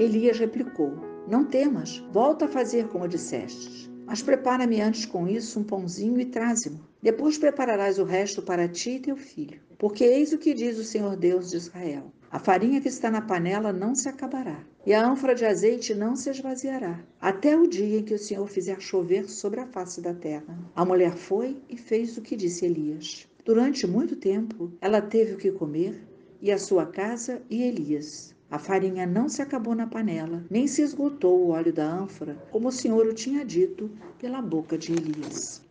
Elias replicou: Não temas, volta a fazer como dissestes. Mas prepara-me antes com isso um pãozinho e traze-mo. Depois prepararás o resto para ti e teu filho. Porque eis o que diz o Senhor Deus de Israel: A farinha que está na panela não se acabará, e a ânfora de azeite não se esvaziará, até o dia em que o Senhor fizer chover sobre a face da terra. A mulher foi e fez o que disse Elias. Durante muito tempo, ela teve o que comer, e a sua casa e Elias. A farinha não se acabou na panela, nem se esgotou o óleo da ânfora, como o Senhor o tinha dito pela boca de Elias.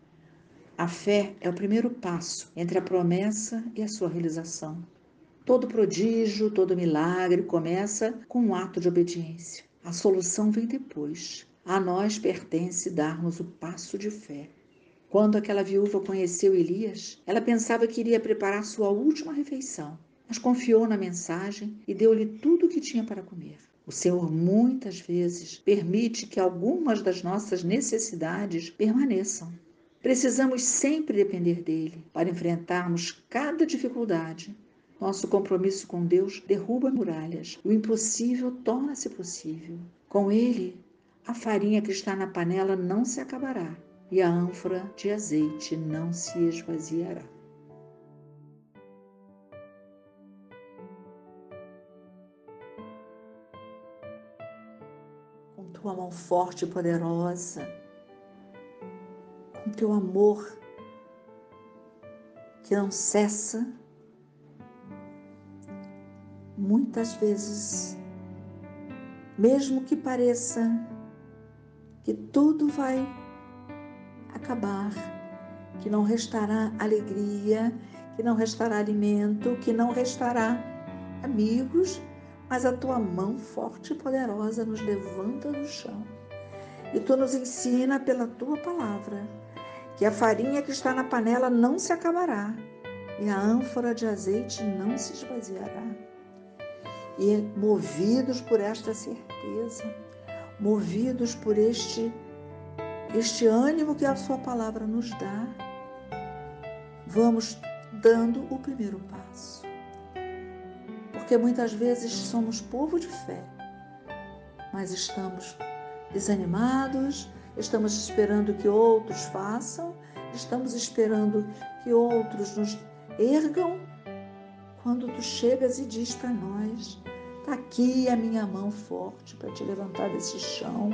A fé é o primeiro passo entre a promessa e a sua realização. Todo prodígio, todo milagre começa com um ato de obediência. A solução vem depois. A nós pertence darmos o passo de fé. Quando aquela viúva conheceu Elias, ela pensava que iria preparar sua última refeição mas confiou na mensagem e deu-lhe tudo o que tinha para comer. O Senhor muitas vezes permite que algumas das nossas necessidades permaneçam. Precisamos sempre depender dele para enfrentarmos cada dificuldade. Nosso compromisso com Deus derruba muralhas. O impossível torna-se possível. Com ele, a farinha que está na panela não se acabará e a ânfora de azeite não se esvaziará. Tua mão forte e poderosa, com teu amor que não cessa. Muitas vezes, mesmo que pareça que tudo vai acabar, que não restará alegria, que não restará alimento, que não restará amigos mas a tua mão forte e poderosa nos levanta do chão. E tu nos ensina pela tua palavra que a farinha que está na panela não se acabará e a ânfora de azeite não se esvaziará. E movidos por esta certeza, movidos por este este ânimo que a sua palavra nos dá, vamos dando o primeiro passo porque muitas vezes somos povo de fé, mas estamos desanimados, estamos esperando que outros façam, estamos esperando que outros nos ergam. Quando tu chegas e diz para nós: está aqui a minha mão forte para te levantar desse chão.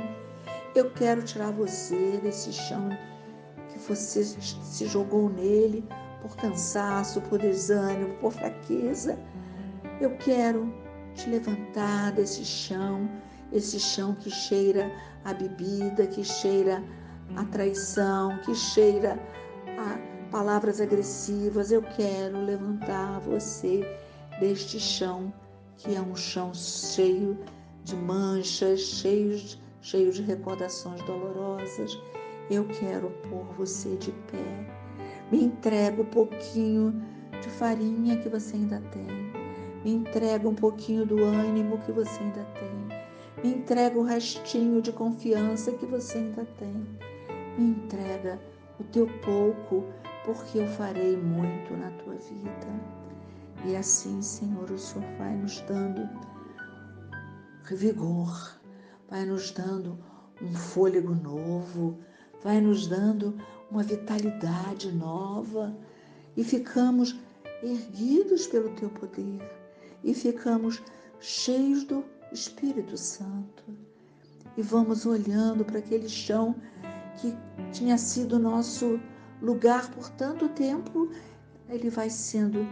Eu quero tirar você desse chão que você se jogou nele por cansaço, por desânimo, por fraqueza. Eu quero te levantar desse chão, esse chão que cheira a bebida, que cheira a traição, que cheira a palavras agressivas. Eu quero levantar você deste chão, que é um chão cheio de manchas, cheio, cheio de recordações dolorosas. Eu quero pôr você de pé. Me entrega um pouquinho de farinha que você ainda tem me entrega um pouquinho do ânimo que você ainda tem. Me entrega o restinho de confiança que você ainda tem. Me entrega o teu pouco, porque eu farei muito na tua vida. E assim, Senhor, o Senhor vai nos dando vigor, vai nos dando um fôlego novo, vai nos dando uma vitalidade nova e ficamos erguidos pelo teu poder e ficamos cheios do Espírito Santo. E vamos olhando para aquele chão que tinha sido nosso lugar por tanto tempo, ele vai sendo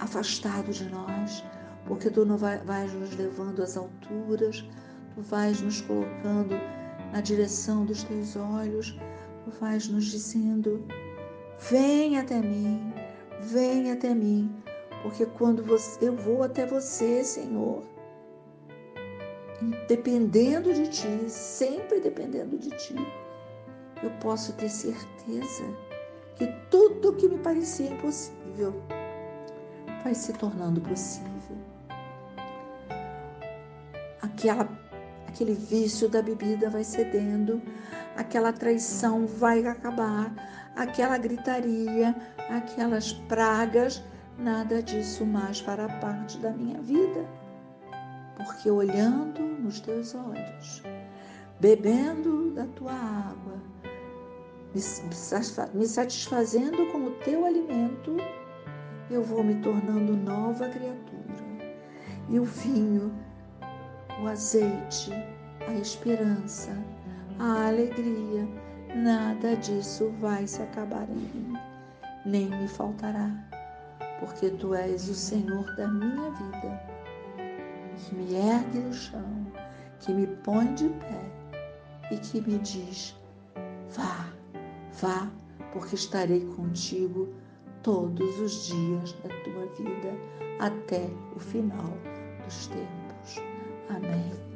afastado de nós, porque tu não vai, vais nos levando às alturas, tu vais nos colocando na direção dos teus olhos, tu vais nos dizendo: vem até mim, vem até mim, porque quando você, eu vou até você, Senhor, dependendo de Ti, sempre dependendo de Ti, eu posso ter certeza que tudo que me parecia impossível vai se tornando possível. Aquela, aquele vício da bebida vai cedendo, aquela traição vai acabar, aquela gritaria, aquelas pragas nada disso mais fará parte da minha vida, porque olhando nos teus olhos, bebendo da tua água, me satisfazendo com o teu alimento, eu vou me tornando nova criatura. E o vinho, o azeite, a esperança, a alegria, nada disso vai se acabar em mim, nem me faltará, porque tu és o Senhor da minha vida, que me ergue do chão, que me põe de pé e que me diz: vá, vá, porque estarei contigo todos os dias da tua vida até o final dos tempos. Amém.